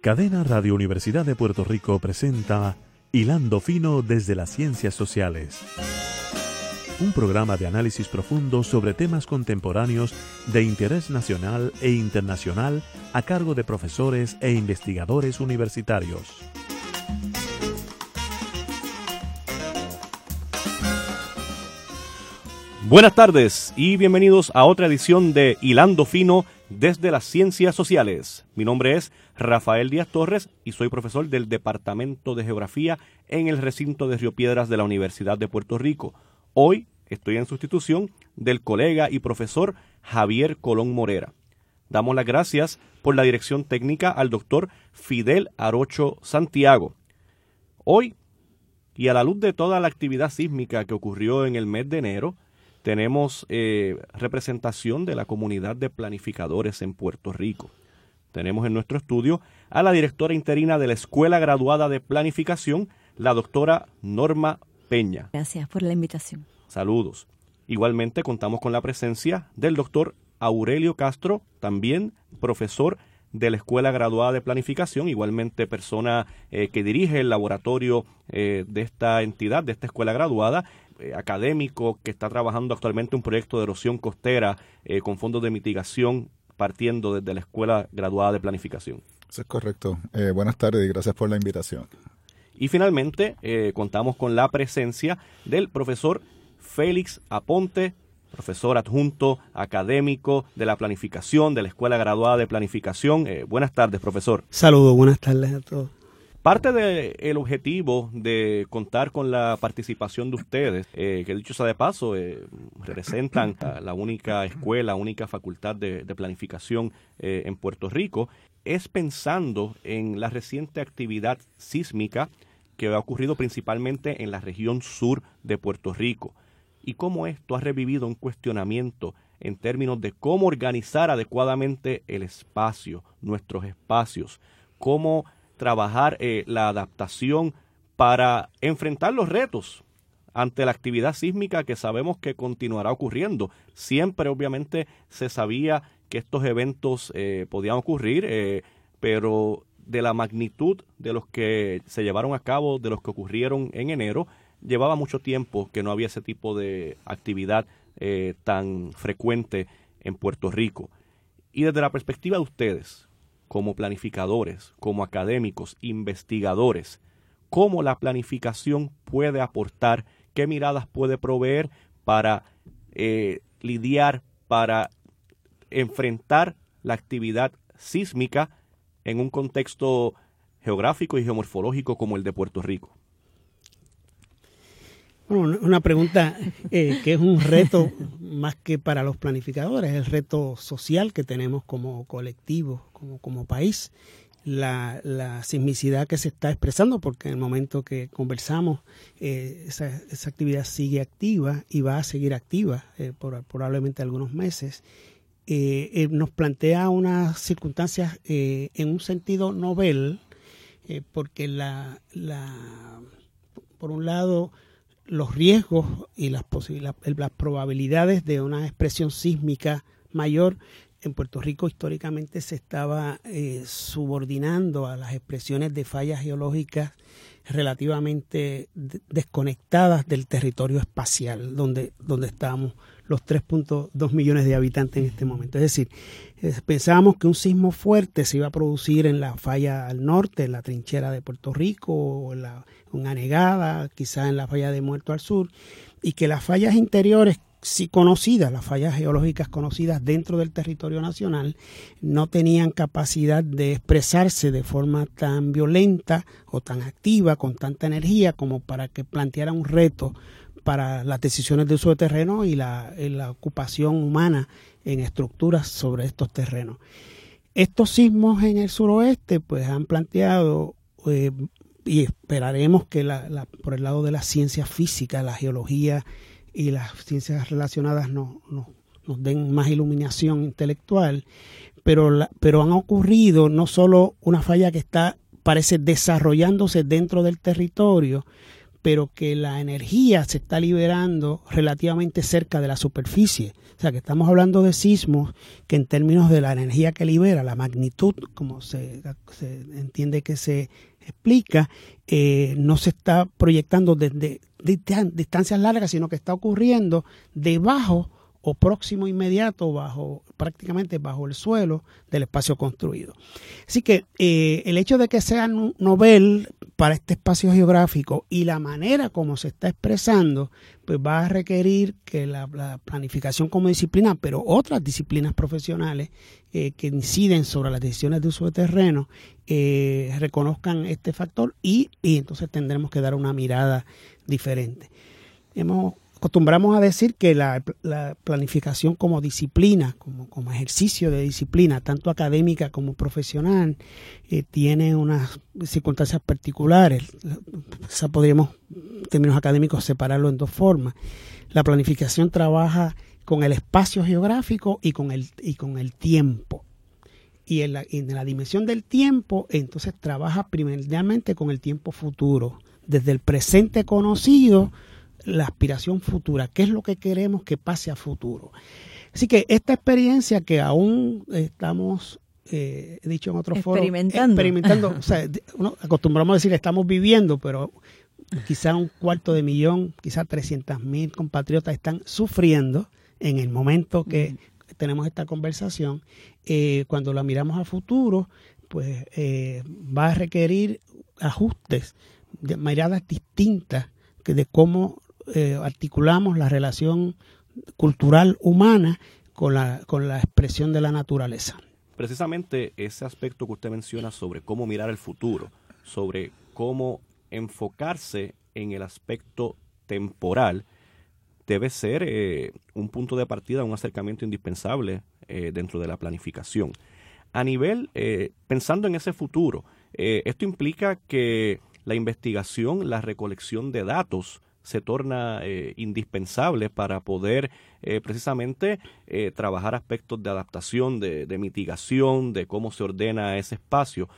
Cadena Radio Universidad de Puerto Rico presenta Hilando Fino desde las Ciencias Sociales. Un programa de análisis profundo sobre temas contemporáneos de interés nacional e internacional a cargo de profesores e investigadores universitarios. Buenas tardes y bienvenidos a otra edición de Hilando Fino desde las Ciencias Sociales. Mi nombre es Rafael Díaz Torres y soy profesor del Departamento de Geografía en el recinto de Río Piedras de la Universidad de Puerto Rico. Hoy estoy en sustitución del colega y profesor Javier Colón Morera. Damos las gracias por la dirección técnica al doctor Fidel Arocho Santiago. Hoy, y a la luz de toda la actividad sísmica que ocurrió en el mes de enero, tenemos eh, representación de la comunidad de planificadores en Puerto Rico. Tenemos en nuestro estudio a la directora interina de la Escuela Graduada de Planificación, la doctora Norma Peña. Gracias por la invitación. Saludos. Igualmente contamos con la presencia del doctor Aurelio Castro, también profesor de la Escuela Graduada de Planificación, igualmente persona eh, que dirige el laboratorio eh, de esta entidad, de esta escuela graduada, eh, académico que está trabajando actualmente un proyecto de erosión costera con fondos de mitigación partiendo desde la Escuela Graduada de Planificación. Eso es correcto. buenas tardes y gracias por la invitación. Y finalmente contamos con la presencia del profesor Félix Aponte, profesor adjunto académico de la planificación de la Escuela Graduada de Planificación. Eh, buenas tardes, profesor. Saludos, buenas tardes a todos. Parte del objetivo de contar con la participación de ustedes, eh, que dicho sea de paso, eh, representan la única escuela, única facultad de, de planificación en Puerto Rico, es pensando en la reciente actividad sísmica que ha ocurrido principalmente en la región sur de Puerto Rico y cómo esto ha revivido un cuestionamiento en términos de cómo organizar adecuadamente el espacio, nuestros espacios, cómo trabajar eh, la adaptación para enfrentar los retos ante la actividad sísmica que sabemos que continuará ocurriendo. Siempre obviamente se sabía que estos eventos eh, podían ocurrir, eh, pero de la magnitud de los que se llevaron a cabo, de los que ocurrieron en enero, llevaba mucho tiempo que no había ese tipo de actividad eh, tan frecuente en Puerto Rico. Y desde la perspectiva de ustedes, como planificadores, como académicos, investigadores, cómo la planificación puede aportar, qué miradas puede proveer para eh, lidiar, para enfrentar la actividad sísmica en un contexto geográfico y geomorfológico como el de Puerto Rico una pregunta eh, que es un reto más que para los planificadores, el reto social que tenemos como colectivo, como, país, la, la, sismicidad que se está expresando, porque en el momento que conversamos, eh, esa, esa, actividad sigue activa y va a seguir activa eh, por probablemente algunos meses. nos plantea unas circunstancias en un sentido novel, porque la, la, por un lado, los riesgos y las, las probabilidades de una expresión sísmica mayor en Puerto Rico históricamente se estaba eh, subordinando a las expresiones de fallas geológicas relativamente desconectadas del territorio espacial donde, donde estamos los 3.2 millones de habitantes en este momento. Es decir, pensábamos que un sismo fuerte se iba a producir en la falla al norte, en la trinchera de Puerto Rico, o en la una negada, quizás en la falla de Muerto al sur, y que las fallas interiores sí conocidas, las fallas geológicas conocidas dentro del territorio nacional, no tenían capacidad de expresarse de forma tan violenta o tan activa, con tanta energía, como para que planteara un reto para las decisiones de uso de terreno y la, la ocupación humana en estructuras sobre estos terrenos. Estos sismos en el suroeste pues han planteado eh, y esperaremos que la, por el lado de la ciencia física, la geología y las ciencias relacionadas nos, nos den más iluminación intelectual, pero, pero han ocurrido no solo una falla que está, parece desarrollándose dentro del territorio, pero que la energía se está liberando relativamente cerca de la superficie. O sea, que estamos hablando de sismos que en términos de la energía que libera, la magnitud, como se, entiende que se explica, eh, no se está proyectando desde distancias largas, sino que está ocurriendo debajo o próximo inmediato bajo prácticamente bajo el suelo del espacio construido. Así que eh, el hecho de que sea novel para este espacio geográfico y la manera como se está expresando, pues va a requerir que la, planificación como disciplina, pero otras disciplinas profesionales eh, que inciden sobre las decisiones de uso de terreno, eh, reconozcan este factor y, y entonces tendremos que dar una mirada diferente. Hemos acostumbramos a decir que la, planificación como disciplina, como, ejercicio de disciplina, tanto académica como profesional, eh, tiene unas circunstancias particulares. O podríamos, en términos académicos, separarlo en dos formas. La planificación trabaja con el espacio geográfico y con el, y con el tiempo. Y en la, en la dimensión del tiempo, entonces trabaja primordialmente con el tiempo futuro, desde el presente conocido, la aspiración futura, qué es lo que queremos que pase a futuro. Así que esta experiencia que aún estamos, eh, he dicho en otro foro, experimentando, o sea, acostumbramos a decir estamos viviendo, pero quizá un cuarto de millón, quizá 300 mil compatriotas están sufriendo en el momento que tenemos esta conversación. Eh, cuando la miramos a futuro, pues eh, va a requerir ajustes de miradas distintas que de cómo eh, articulamos la relación cultural humana con la, con la expresión de la naturaleza. Precisamente ese aspecto que usted menciona sobre cómo mirar el futuro, sobre cómo enfocarse en el aspecto temporal, debe ser eh, un punto de partida, un acercamiento indispensable eh, dentro de la planificación. A nivel, pensando en ese futuro, esto implica que la investigación, la recolección de datos, se torna eh, indispensable para poder eh, precisamente eh, trabajar aspectos de adaptación, de, mitigación, de cómo se ordena ese espacio,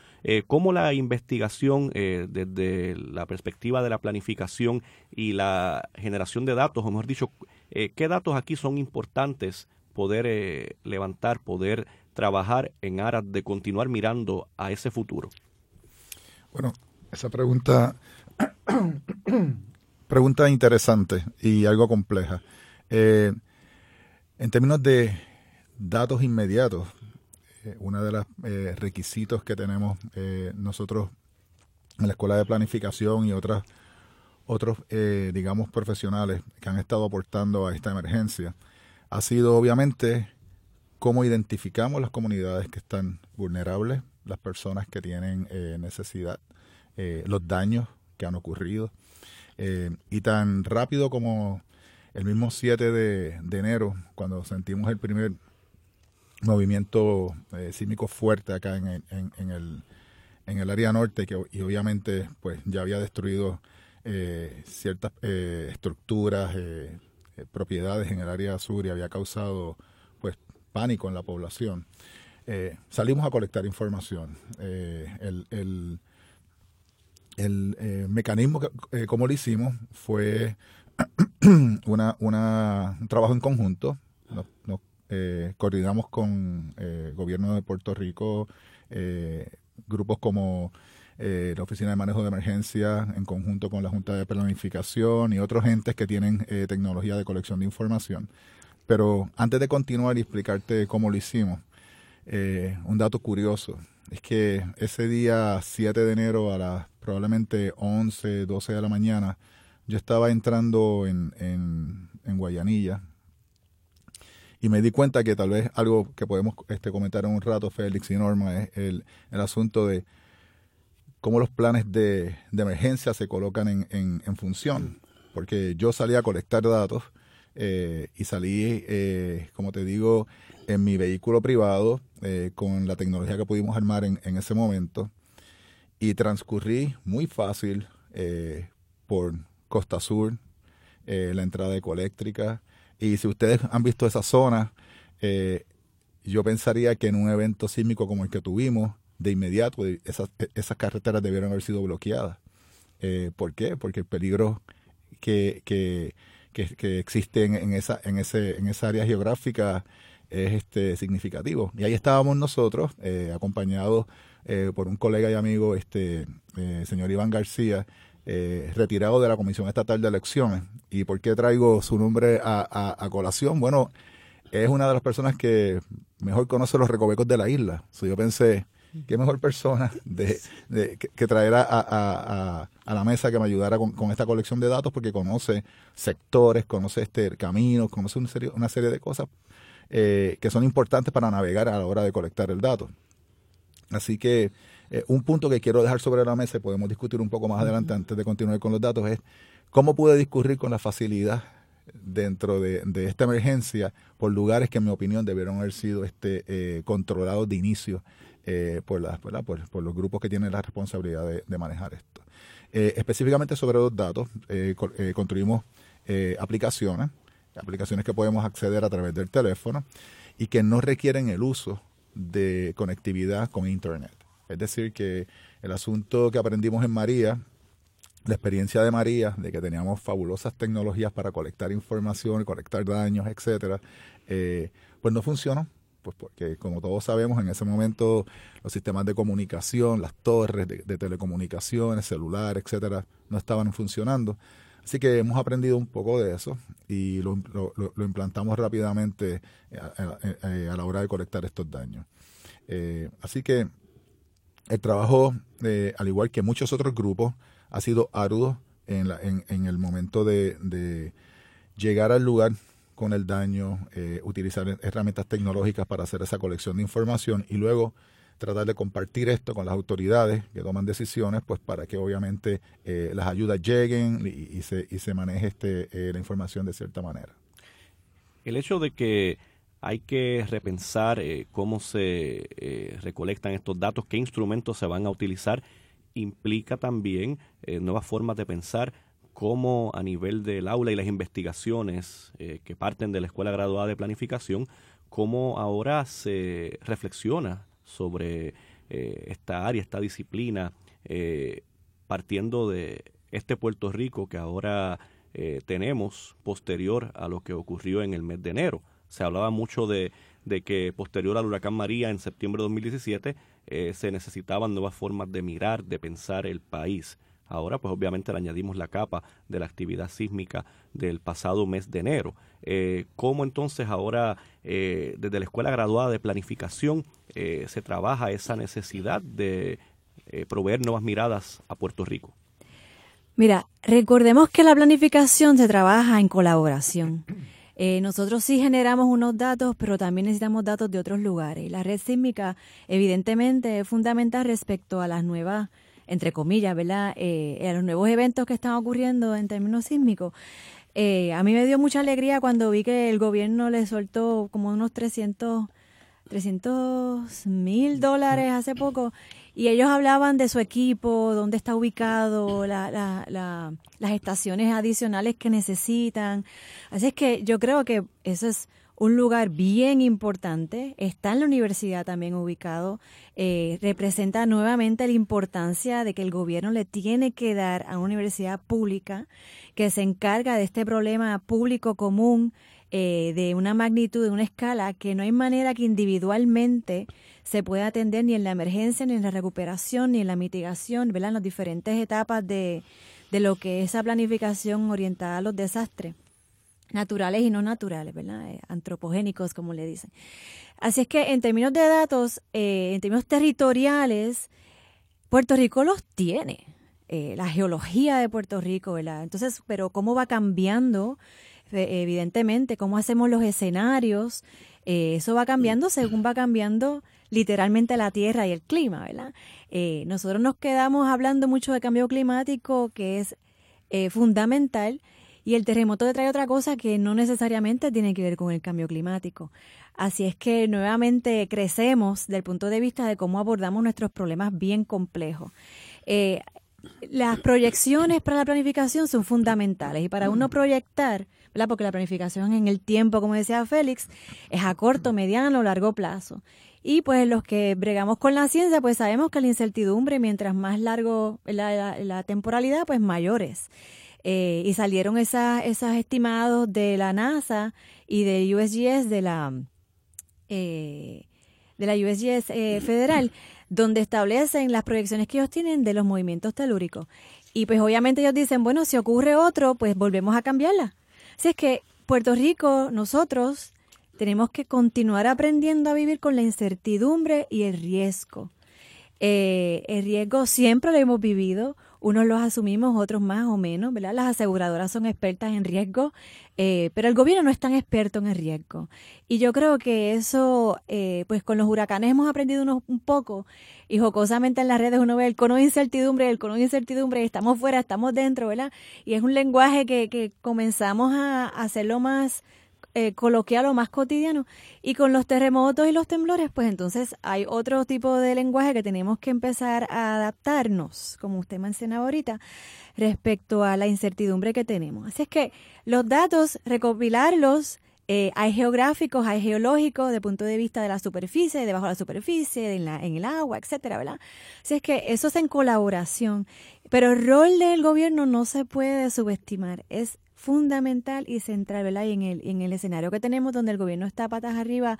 cómo la investigación desde la perspectiva de la planificación y la generación de datos, o mejor dicho, qué datos aquí son importantes poder levantar, poder trabajar en aras de continuar mirando a ese futuro. Bueno, esa pregunta Pregunta interesante y algo compleja. Eh, en términos de datos inmediatos, eh, uno de los eh, requisitos que tenemos nosotros en la Escuela de Planificación y otras, otros, digamos, profesionales que han estado aportando a esta emergencia, ha sido obviamente cómo identificamos las comunidades que están vulnerables, las personas que tienen necesidad, los daños que han ocurrido eh, y tan rápido como el mismo 7 de, enero, cuando sentimos el primer movimiento eh, sísmico fuerte acá en, en, el, en el área norte, que, y obviamente pues ya había destruido eh, ciertas estructuras, propiedades en el área sur y había causado pues pánico en la población. salimos a colectar información. el el eh, mecanismo, que, eh, como lo hicimos, fue una, un trabajo en conjunto. Nos, eh, coordinamos con el gobierno de Puerto Rico, grupos como la Oficina de Manejo de Emergencia, en conjunto con la Junta de Planificación y otros entes que tienen tecnología de colección de información. Pero antes de continuar y explicarte cómo lo hicimos, un dato curioso es que ese día 7 de enero a las probablemente 11, 12 de la mañana, yo estaba entrando en, en, Guayanilla y me di cuenta que tal vez algo que podemos este, comentar en un rato, Félix y Norma, es el, el asunto de cómo los planes de, de emergencia se colocan en, en, función. Porque yo salí a colectar datos eh, y salí, eh, como te digo, en mi vehículo privado con la tecnología que pudimos armar en, en ese momento y transcurrí muy fácil por Costa Sur, la entrada ecoeléctrica. Y si ustedes han visto esa zona, yo pensaría que en un evento sísmico como el que tuvimos, de inmediato esas, carreteras debieron haber sido bloqueadas. Eh, ¿Por qué? Porque el peligro que, que, que, existe en, esa, en, ese, en esa área geográfica es este, significativo. Y ahí estábamos nosotros, eh, acompañados eh, por un colega y amigo, este señor Iván García, retirado de la Comisión Estatal de Elecciones. ¿Y por qué traigo su nombre a, a colación? Bueno, es una de las personas que mejor conoce los recovecos de la isla. yo pensé, qué mejor persona de, que, traer a, la mesa que me ayudara con, esta colección de datos porque conoce sectores, conoce este caminos, conoce una serie, una serie de cosas eh, que son importantes para navegar a la hora de colectar el dato. Así que eh, un punto que quiero dejar sobre la mesa y podemos discutir un poco más adelante antes de continuar con los datos es cómo pude discurrir con la facilidad dentro de, esta emergencia por lugares que en mi opinión debieron haber sido este, eh, controlados de inicio eh, por, las, por, por, los grupos que tienen la responsabilidad de, manejar esto. Eh, específicamente sobre los datos, construimos aplicaciones, aplicaciones que podemos acceder a través del teléfono y que no requieren el uso de conectividad con Internet. Es decir, que el asunto que aprendimos en María la experiencia de María, de que teníamos fabulosas tecnologías para colectar información, colectar daños, etcétera, eh, pues no funcionó. Pues porque, como todos sabemos, en ese momento los sistemas de comunicación, las torres de, telecomunicaciones, celular, etcétera, no estaban funcionando. Así que hemos aprendido un poco de eso y lo, implantamos rápidamente eh, eh, a, la hora de colectar estos daños. así que el trabajo, al igual que muchos otros grupos, ha sido arduo en, la, en, el momento de, llegar al lugar con el daño, eh, utilizar herramientas tecnológicas para hacer esa colección de información y luego tratar de compartir esto con las autoridades que toman decisiones, pues para que obviamente eh, las ayudas lleguen y, se, y se maneje este, eh, la información de cierta manera. El hecho de que hay que repensar cómo se recolectan estos datos, qué instrumentos se van a utilizar, implica también eh, nuevas formas de pensar cómo a nivel del aula y las investigaciones eh, que parten de la Escuela Graduada de Planificación, cómo ahora se reflexiona sobre eh, esta área, esta disciplina, partiendo de este Puerto Rico que ahora tenemos posterior a lo que ocurrió en el mes de enero. Se hablaba mucho de, de que posterior al huracán María en septiembre de 2017 eh, se necesitaban nuevas formas de mirar, de pensar el país. Ahora, pues obviamente le añadimos la capa de la actividad sísmica del pasado mes de enero. Eh, ¿Cómo entonces ahora, eh, desde la Escuela Graduada de Planificación, se trabaja esa necesidad de proveer nuevas miradas a Puerto Rico? Mira, recordemos que la planificación se trabaja en colaboración. Eh, nosotros sí generamos unos datos, pero también necesitamos datos de otros lugares. La red sísmica, evidentemente, es fundamental respecto a las nuevas, entre comillas, ¿verdad? Eh, a los nuevos eventos que están ocurriendo en términos sísmicos. Eh, a mí me dio mucha alegría cuando vi que el gobierno le soltó como unos 300 mil dólares hace poco y ellos hablaban de su equipo, dónde está ubicado, la, la, las estaciones adicionales que necesitan. Así es que yo creo que eso es un lugar bien importante, está en la universidad también ubicado, eh, representa nuevamente la importancia de que el gobierno le tiene que dar a una universidad pública que se encarga de este problema público común eh, de una magnitud, de una escala, que no hay manera que individualmente se pueda atender ni en la emergencia, ni en la recuperación, ni en la mitigación, ¿verdad? En las diferentes etapas de, de lo que es esa planificación orientada a los desastres naturales y no naturales, ¿verdad? Eh, antropogénicos, como le dicen. Así es que en términos de datos, eh, en términos territoriales, Puerto Rico los tiene. la geología de Puerto Rico, ¿verdad? Entonces, pero cómo va cambiando evidentemente, cómo hacemos los escenarios, eh, eso va cambiando según va cambiando literalmente la tierra y el clima, ¿verdad? Eh, nosotros nos quedamos hablando mucho de cambio climático, que es eh, fundamental, Y el terremoto te trae otra cosa que no necesariamente tiene que ver con el cambio climático. Así es que nuevamente crecemos del punto de vista de cómo abordamos nuestros problemas bien complejos. Eh, las proyecciones para la planificación son fundamentales y para uno proyectar, porque la planificación en el tiempo, como decía Félix, es a corto, mediano o largo plazo. Y pues los que bregamos con la ciencia, pues sabemos que la incertidumbre, mientras más largo la, temporalidad, pues mayores. Eh, y salieron esas, esos estimados de la NASA y de USGS, de la, eh, de la USGS eh, federal, donde establecen las proyecciones que ellos tienen de los movimientos telúricos. Y pues obviamente ellos dicen, bueno, si ocurre otro, pues volvemos a cambiarla. Así es que Puerto Rico, nosotros tenemos que continuar aprendiendo a vivir con la incertidumbre y el riesgo. Eh, el riesgo siempre lo hemos vivido, unos los asumimos, otros más o menos, ¿verdad? Las aseguradoras son expertas en riesgo, eh, pero el gobierno no es tan experto en el riesgo. Y yo creo que eso, eh, pues con los huracanes hemos aprendido unos, un poco, y jocosamente en las redes uno ve el cono de incertidumbre, el cono de incertidumbre, estamos fuera, estamos dentro, ¿verdad? Y es un lenguaje que, que comenzamos a hacerlo más eh, coloquial o más cotidiano. Y con los terremotos y los temblores, pues entonces hay otro tipo de lenguaje que tenemos que empezar a adaptarnos, como usted mencionaba ahorita, respecto a la incertidumbre que tenemos. Así es que los datos, recopilarlos, eh, hay geográficos, hay geológicos, de punto de vista de la superficie, debajo de la superficie, en, la, en el agua, etcétera, ¿verdad? Así es que eso es en colaboración. Pero el rol del gobierno no se puede subestimar. Es fundamental y central, ¿verdad? Y en el, en el escenario que tenemos donde el gobierno está patas arriba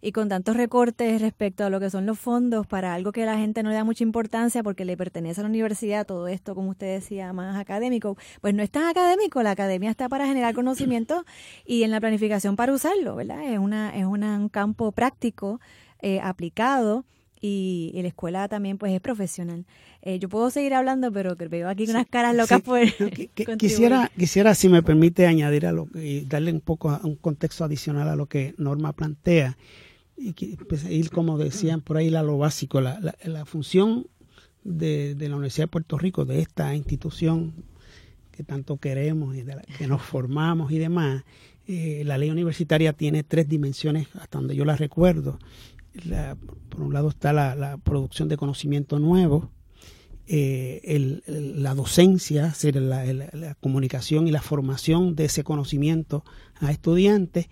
y con tantos recortes respecto a lo que son los fondos para algo que la gente no le da mucha importancia porque le pertenece a la universidad, todo esto, como usted decía, más académico, pues no es tan académico, la academia está para generar conocimiento y en la planificación para usarlo, ¿verdad? Es, una, es un campo práctico, eh, aplicado y, la escuela también pues es profesional. Eh, yo puedo seguir hablando, pero veo aquí unas caras locas por quisiera quisiera si me permite añadir a lo y darle un poco un contexto adicional a lo que Norma plantea. Y pues, ir como decían por ahí a lo básico la, la, función de, de, la Universidad de Puerto Rico de esta institución que tanto queremos y de la, que nos formamos y demás eh, la ley universitaria tiene tres dimensiones hasta donde yo la recuerdo por un lado está la, producción de conocimiento nuevo, eh, la docencia, la, comunicación y la formación de ese conocimiento a estudiantes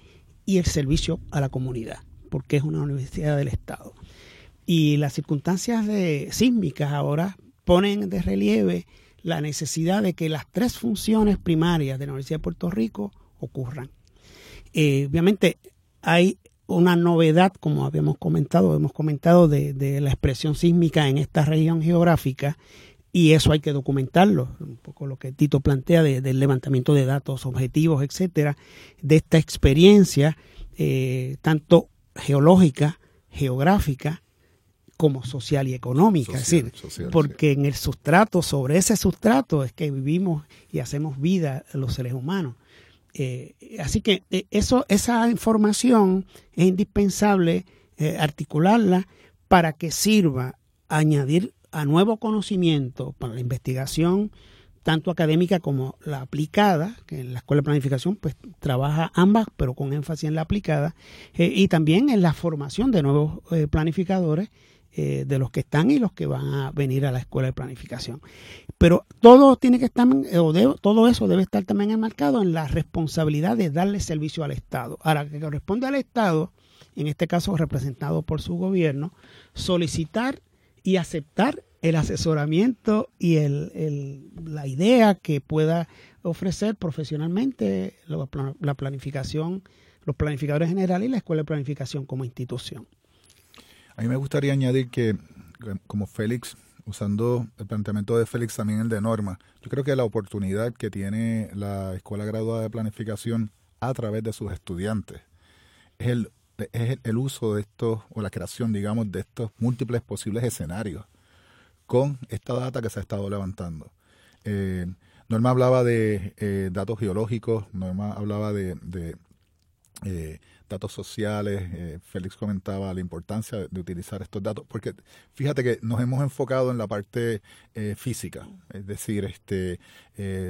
y el servicio a la comunidad, porque es una universidad del Estado. Y las circunstancias de, sísmicas ahora ponen de relieve la necesidad de que las tres funciones primarias de la Universidad de Puerto Rico ocurran. Eh, obviamente hay una novedad, como habíamos comentado, hemos comentado de, la expresión sísmica en esta región geográfica y eso hay que documentarlo, un poco lo que Tito plantea del levantamiento de datos objetivos, etcétera, de esta experiencia eh, tanto geológica, geográfica, como social y económica, es decir, porque en el sustrato, sobre ese sustrato es que vivimos y hacemos vida los seres humanos. Eh, así que eh, eso, esa información es indispensable eh, articularla para que sirva a añadir a nuevo conocimiento para la investigación, tanto académica como la aplicada, que en la Escuela de Planificación pues trabaja ambas, pero con énfasis en la aplicada, y también en la formación de nuevos planificadores eh, de los que están y los que van a venir a la escuela de planificación. Pero todo tiene que estar, o todo eso debe estar también enmarcado en la responsabilidad de darle servicio al Estado. Ahora, que corresponde al Estado, en este caso representado por su gobierno, solicitar y aceptar el asesoramiento y el, la idea que pueda ofrecer profesionalmente la planificación, los planificadores generales y la Escuela de Planificación como institución. A mí me gustaría añadir que, como Félix, usando el planteamiento de Félix también el de Norma, yo creo que la oportunidad que tiene la Escuela Graduada de Planificación a través de sus estudiantes es el, es el uso de estos, o la creación, digamos, de estos múltiples posibles escenarios con esta data que se ha estado levantando. Eh, Norma hablaba de eh, datos geológicos, Norma hablaba de, de eh, datos sociales. Eh, Félix comentaba la importancia de, utilizar estos datos, porque fíjate que nos hemos enfocado en la parte eh, física, es decir, este,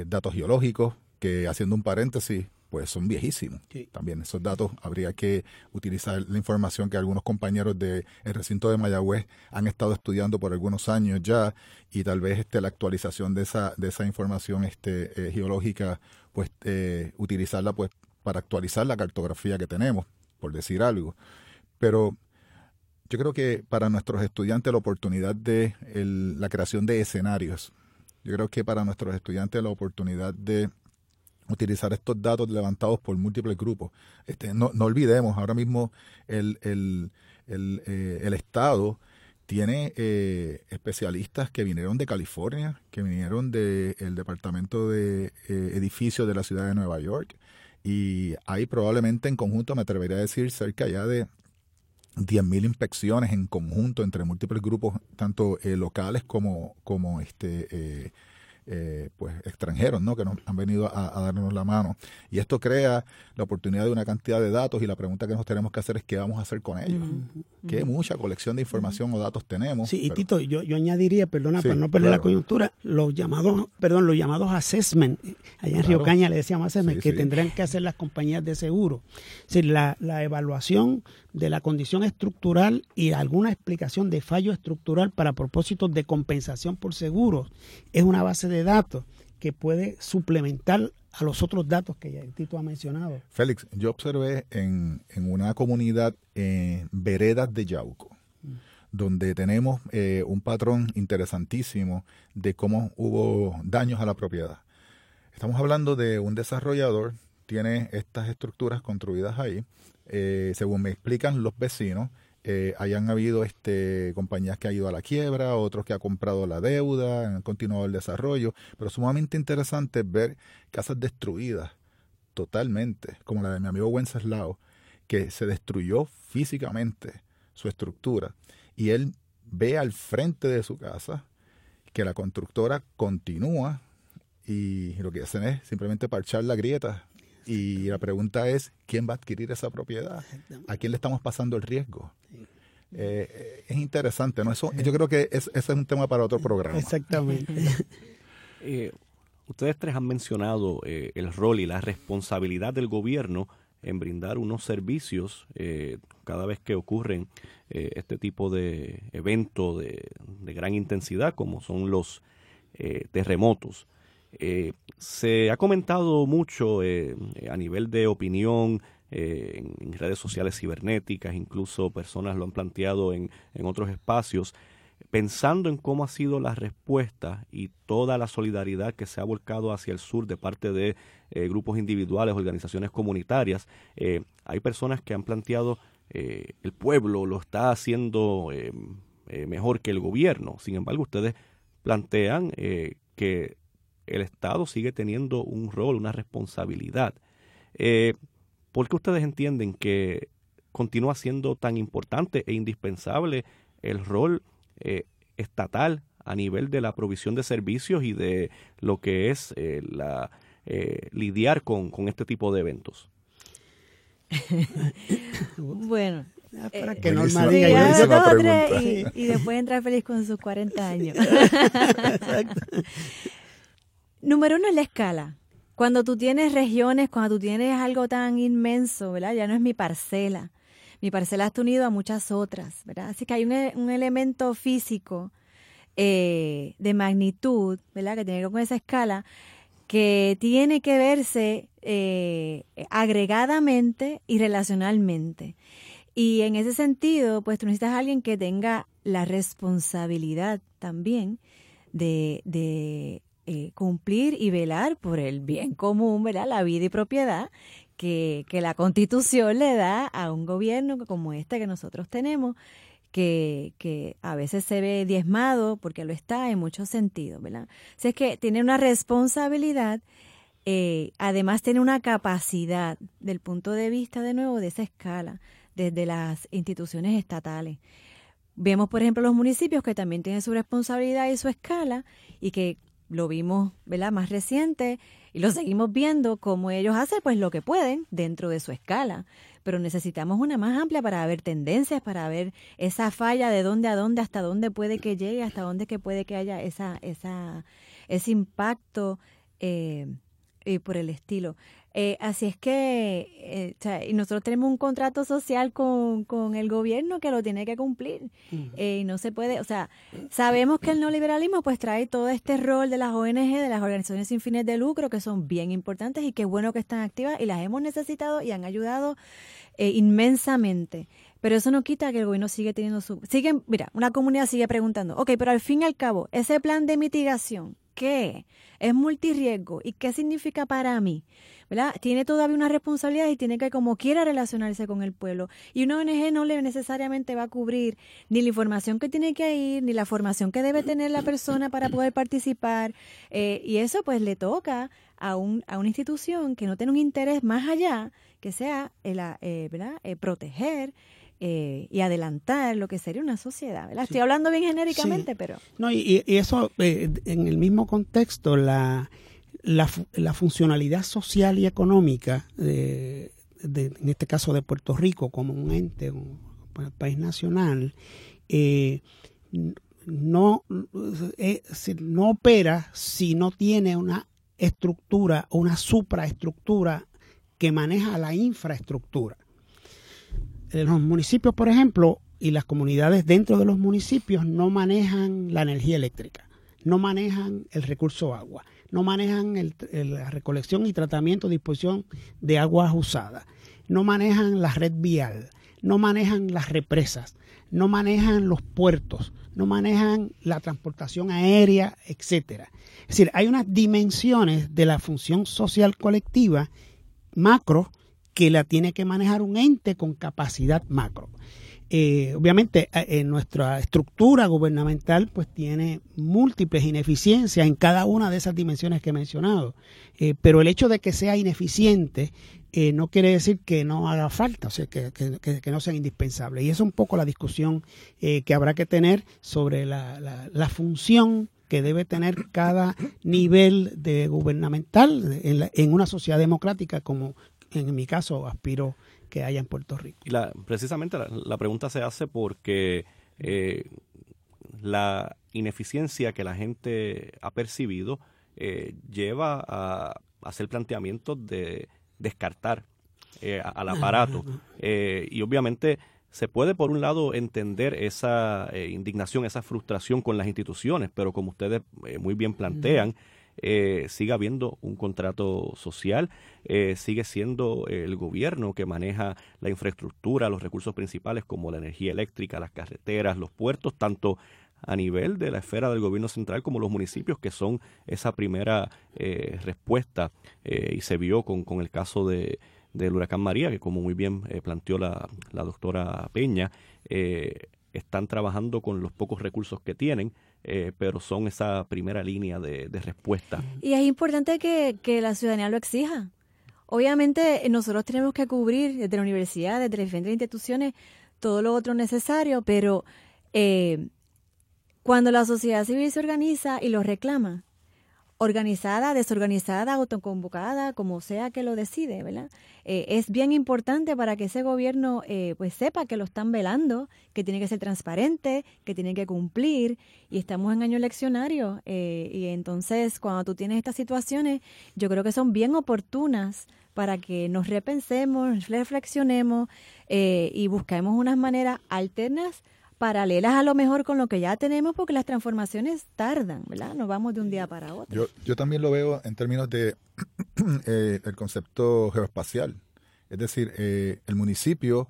datos geológicos, que haciendo un paréntesis, pues son viejísimos. También esos datos habría que utilizar la información que algunos compañeros del recinto de Mayagüez han estado estudiando por algunos años ya y tal vez este, la actualización de esa, de esa información este, eh, geológica, pues eh, utilizarla pues para actualizar la cartografía que tenemos, por decir algo. Pero yo creo que para nuestros estudiantes la oportunidad de la creación de escenarios, yo creo que para nuestros estudiantes la oportunidad de utilizar estos datos levantados por múltiples grupos. Este, no, olvidemos, ahora mismo el, el, el, eh, el Estado tiene eh, especialistas que vinieron de California, que vinieron del Departamento de eh, Edificios de la Ciudad de Nueva York, y hay probablemente en conjunto, me atrevería a decir, cerca ya de 10.000 inspecciones en conjunto entre múltiples grupos, tanto locales como, como este, eh, pues extranjeros ¿no? que nos han venido a, darnos la mano. Y esto crea la oportunidad de una cantidad de datos y la pregunta que nos tenemos que hacer es qué vamos a hacer con ellos. Qué mucha colección de información o datos tenemos. Sí, y Tito, yo, yo añadiría, perdona, para no perder la coyuntura, los llamados, perdón, los llamados assessment, allá en Río Caña le decíamos assessment, que tendrán que hacer las compañías de seguro. Es decir, la, la evaluación de la condición estructural y alguna explicación de fallo estructural para propósitos de compensación por seguros es una base de datos que puede suplementar a los otros datos que ya Tito ha mencionado. Félix, yo observé en, una comunidad en Veredas de Yauco, donde tenemos eh, un patrón interesantísimo de cómo hubo daños a la propiedad. Estamos hablando de un desarrollador, tiene estas estructuras construidas ahí, eh, según me explican los vecinos, eh, hayan habido este, compañías que han ido a la quiebra, otros que han comprado la deuda, han continuado el desarrollo, pero sumamente interesante ver casas destruidas totalmente, como la de mi amigo Wenceslao, que se destruyó físicamente su estructura y él ve al frente de su casa que la constructora continúa y lo que hacen es simplemente parchar la grieta y la pregunta es, ¿quién va a adquirir esa propiedad? ¿A quién le estamos pasando el riesgo? Eh, es interesante, ¿no? Eso, yo creo que ese es un tema para otro programa. Exactamente. Eh, ustedes tres han mencionado eh, el rol y la responsabilidad del gobierno en brindar unos servicios cada vez que ocurren este tipo de eventos de, de, gran intensidad como son los terremotos. Eh, se ha comentado mucho eh, a nivel de opinión eh, en, redes sociales cibernéticas, incluso personas lo han planteado en, otros espacios, pensando en cómo ha sido la respuesta y toda la solidaridad que se ha volcado hacia el sur de parte de grupos individuales, organizaciones comunitarias. hay personas que han planteado el pueblo lo está haciendo mejor que el gobierno. Sin embargo, ustedes plantean que el Estado sigue teniendo un rol, una responsabilidad. Eh, ¿Por qué ustedes entienden que continúa siendo tan importante e indispensable el rol eh, estatal a nivel de la provisión de servicios y de lo que es eh, la, lidiar con, este tipo de eventos? bueno, para que no y, y, después entra feliz con sus 40 años. Número uno es la escala. Cuando tú tienes regiones, cuando tú tienes algo tan inmenso, ¿verdad? Ya no es mi parcela. Mi parcela está unido a muchas otras, ¿verdad? Así que hay un, elemento físico eh, de magnitud, ¿verdad? Que tiene que ver con esa escala, que tiene que verse eh, agregadamente y relacionalmente. Y en ese sentido, pues tú necesitas a alguien que tenga la responsabilidad también de, de eh, cumplir y velar por el bien común, ¿verdad? La vida y propiedad que, la constitución le da a un gobierno como este que nosotros tenemos, que, que, a veces se ve diezmado, porque lo está en muchos sentidos, ¿verdad? Es que tiene una responsabilidad, eh, además tiene una capacidad del punto de vista, de nuevo, de esa escala, desde las instituciones estatales. Vemos, por ejemplo, los municipios que también tienen su responsabilidad y su escala y que lo vimos, ¿verdad? Más reciente y lo seguimos viendo como ellos hacen pues lo que pueden dentro de su escala, pero necesitamos una más amplia para ver tendencias, para ver esa falla de dónde a dónde, hasta dónde puede que llegue, hasta dónde que puede que haya esa, esa, ese impacto eh, y por el estilo. Eh, así es que eh, nosotros tenemos un contrato social con, con, el gobierno que lo tiene que cumplir eh, y no se puede, o sea, sabemos que el neoliberalismo pues trae todo este rol de las ONG, de las organizaciones sin fines de lucro que son bien importantes y qué bueno que están activas y las hemos necesitado y han ayudado inmensamente. Pero eso no quita que el gobierno sigue teniendo su... Sigue, mira, una comunidad sigue preguntando, ok, pero al fin y al cabo, ese plan de mitigación, ¿qué? Es multirriesgo. ¿Y qué significa para mí? Tiene todavía una responsabilidad y tiene que como quiera relacionarse con el pueblo. Y una ONG no le necesariamente va a cubrir ni la información que tiene que ir, ni la formación que debe tener la persona para poder participar. Eh, y eso pues le toca a, un, a una institución que no tiene un interés más allá, que sea el, eh, ¿verdad? Eh, proteger eh, y adelantar lo que sería una sociedad. ¿verdad? Estoy hablando bien genéricamente, pero... No, y, eso, eh, en el mismo contexto, la, la, funcionalidad social y económica, de, en este caso de Puerto Rico como un ente, un, país nacional, eh, no, no opera si no tiene una estructura una supraestructura que maneja la infraestructura los municipios, por ejemplo, y las comunidades dentro de los municipios no manejan la energía eléctrica, no manejan el recurso agua, no manejan la recolección y tratamiento, disposición de aguas usadas, no manejan la red vial, no manejan las represas, no manejan los puertos, no manejan la transportación aérea, etcétera. Es decir, hay unas dimensiones de la función social colectiva macro que la tiene que manejar un ente con capacidad macro. Eh, obviamente, eh, en nuestra estructura gubernamental, pues tiene múltiples ineficiencias en cada una de esas dimensiones que he mencionado. Eh, pero el hecho de que sea ineficiente no quiere decir que no haga falta, o sea, que, no sea indispensable. Y es un poco la discusión que habrá que tener sobre la, función que debe tener cada nivel de gubernamental en, en, una sociedad democrática como, en mi caso aspiro que haya en Puerto Rico. Y la, precisamente la, pregunta se hace porque eh, la ineficiencia que la gente ha percibido eh, lleva a, hacer planteamientos de descartar eh, al aparato. y obviamente se puede, por un lado, entender esa indignación, esa frustración con las instituciones, pero como ustedes muy bien plantean, eh, siga habiendo un contrato social, eh, sigue siendo el gobierno que maneja la infraestructura, los recursos principales como la energía eléctrica, las carreteras, los puertos, tanto a nivel de la esfera del gobierno central como los municipios, que son esa primera eh, respuesta y se vio con, con el caso de, del huracán María, que como muy bien planteó la, la doctora Peña, están trabajando con los pocos recursos que tienen, eh, pero son esa primera línea de, respuesta. Y es importante que, la ciudadanía lo exija. Obviamente nosotros tenemos que cubrir desde la universidad, desde las diferentes instituciones, todo lo otro necesario, pero eh, cuando la sociedad civil se organiza y lo reclama, organizada, desorganizada, autoconvocada, como sea que lo decide, ¿verdad? Eh, es bien importante para que ese gobierno eh, pues sepa que lo están velando, que tiene que ser transparente, que tiene que cumplir y estamos en año eleccionario eh, y entonces cuando tú tienes estas situaciones yo creo que son bien oportunas para que nos repensemos, reflexionemos y busquemos unas maneras alternas paralelas a lo mejor con lo que ya tenemos porque las transformaciones tardan, ¿verdad? No vamos de un día para otro. Yo, yo también lo veo en términos de eh, el concepto geoespacial. Es decir, eh, el municipio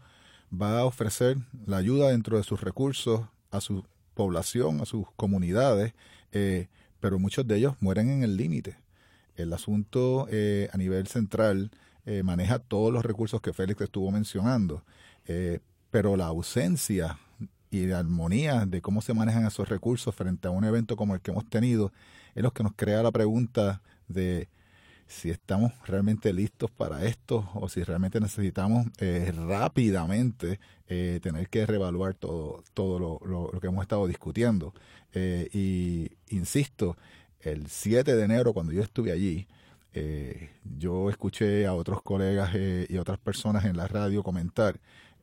va a ofrecer la ayuda dentro de sus recursos a su población, a sus comunidades, eh, pero muchos de ellos mueren en el límite. El asunto a nivel central maneja todos los recursos que Félix estuvo mencionando, pero la ausencia y de armonía de cómo se manejan esos recursos frente a un evento como el que hemos tenido, es lo que nos crea la pregunta de si estamos realmente listos para esto o si realmente necesitamos eh, rápidamente eh, tener que reevaluar todo, todo lo, lo, que hemos estado discutiendo. Eh, y insisto, el 7 de enero, cuando yo estuve allí, yo escuché a otros colegas y otras personas en la radio comentar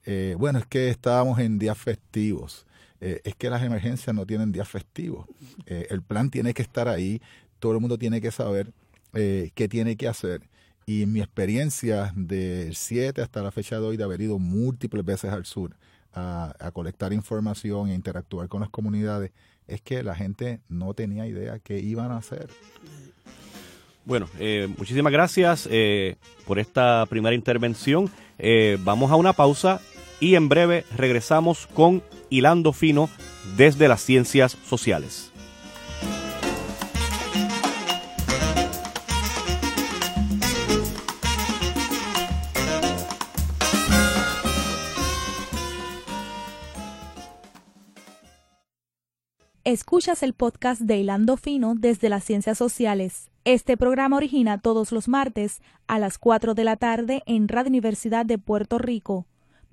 eh, bueno, es que estábamos en días festivos. Eh, es que las emergencias no tienen días festivos. Eh, el plan tiene que estar ahí. Todo el mundo tiene que saber eh, qué tiene que hacer. Y mi experiencia del 7 hasta la fecha de hoy de haber ido múltiples veces al sur a, a colectar información e interactuar con las comunidades es que la gente no tenía idea qué iban a hacer. Bueno, eh, muchísimas gracias por esta primera intervención. Vamos a una pausa y en breve regresamos con Hilando Fino desde las ciencias sociales. Escuchas el podcast de Hilando Fino desde las ciencias sociales. Este programa origina todos los martes a las 4 de la tarde en Radio Universidad de Puerto Rico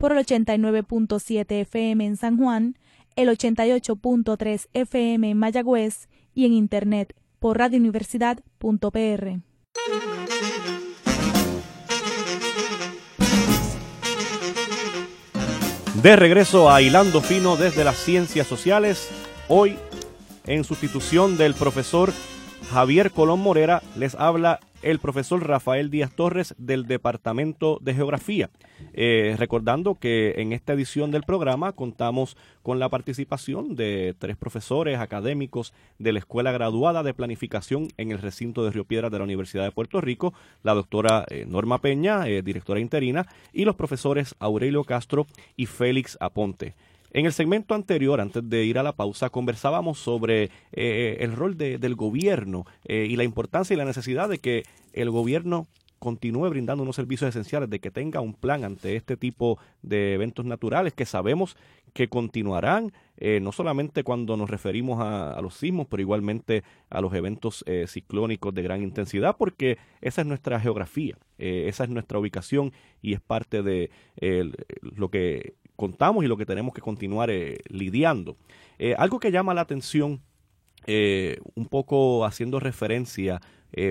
por el 89.7 FM en San Juan, el 88.3 FM en Mayagüez y en Internet por radiouniversidad.pr. De regreso a Hilando Fino desde las ciencias sociales, hoy en sustitución del profesor Javier Colón Morera les habla el profesor Rafael Díaz Torres del Departamento de Geografía. Eh, recordando que en esta edición del programa contamos con la participación de tres profesores académicos de la Escuela Graduada de Planificación en el recinto de Río Piedras de la Universidad de Puerto Rico, la doctora eh, Norma Peña, eh, directora interina, y los profesores Aurelio Castro y Félix Aponte. En el segmento anterior, antes de ir a la pausa, conversábamos sobre eh, el rol de, del gobierno eh, y la importancia y la necesidad de que el gobierno continúe brindando unos servicios esenciales, de que tenga un plan ante este tipo de eventos naturales que sabemos que continuarán, eh, no solamente cuando nos referimos a, los sismos, pero igualmente a los eventos eh, ciclónicos de gran intensidad, porque esa es nuestra geografía, eh, esa es nuestra ubicación y es parte de lo que contamos y lo que tenemos que continuar eh, lidiando. Eh, algo que llama la atención, eh, un poco haciendo referencia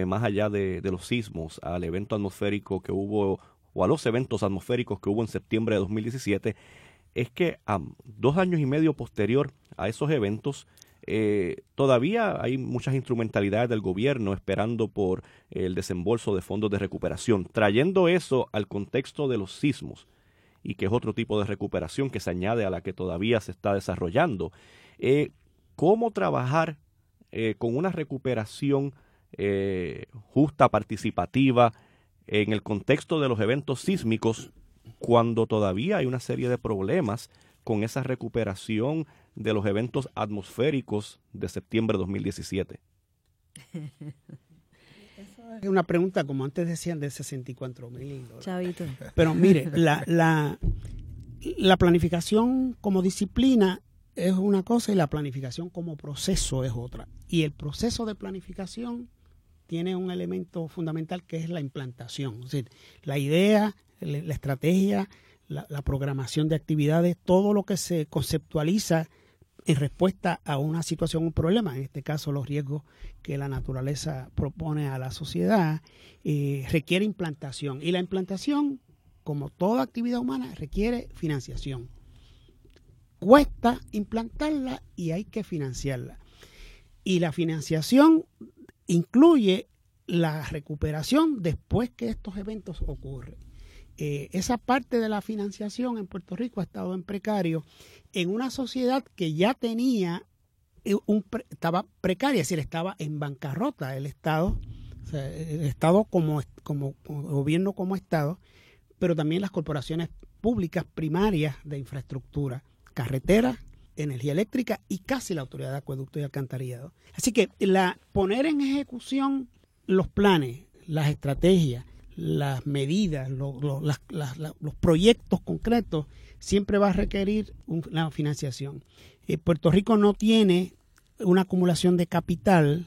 más allá de, los sismos, al evento atmosférico que hubo, o a los eventos atmosféricos que hubo en septiembre de 2017, es que a dos años y medio posterior a esos eventos, eh, todavía hay muchas instrumentalidades del gobierno esperando por el desembolso de fondos de recuperación, trayendo eso al contexto de los sismos y que es otro tipo de recuperación que se añade a la que todavía se está desarrollando. Eh, ¿Cómo trabajar eh, con una recuperación eh, justa, participativa, en el contexto de los eventos sísmicos, cuando todavía hay una serie de problemas con esa recuperación de los eventos atmosféricos de septiembre de 2017? Es una pregunta, como antes decían, de 64 mil Chavito. Pero mire, la, la, la planificación como disciplina es una cosa y la planificación como proceso es otra. Y el proceso de planificación tiene un elemento fundamental que es la implantación. Es decir, la idea, la estrategia, la, la programación de actividades, todo lo que se conceptualiza en respuesta a una situación, un problema, en este caso los riesgos que la naturaleza propone a la sociedad, eh, requiere implantación. Y la implantación, como toda actividad humana, requiere financiación. Cuesta implantarla y hay que financiarla. Y la financiación incluye la recuperación después que estos eventos ocurren. Eh, esa parte de la financiación en Puerto Rico ha estado en precario en una sociedad que ya tenía eh, un estaba precaria, es decir, estaba en bancarrota el Estado, o sea, el Estado como, como, como gobierno como Estado, pero también las corporaciones públicas primarias de infraestructura, carreteras, energía eléctrica y casi la autoridad de acueducto y alcantarillado. Así que la poner en ejecución los planes, las estrategias, las medidas, los proyectos concretos, siempre va a requerir una financiación. Eh, Puerto Rico no tiene una acumulación de capital,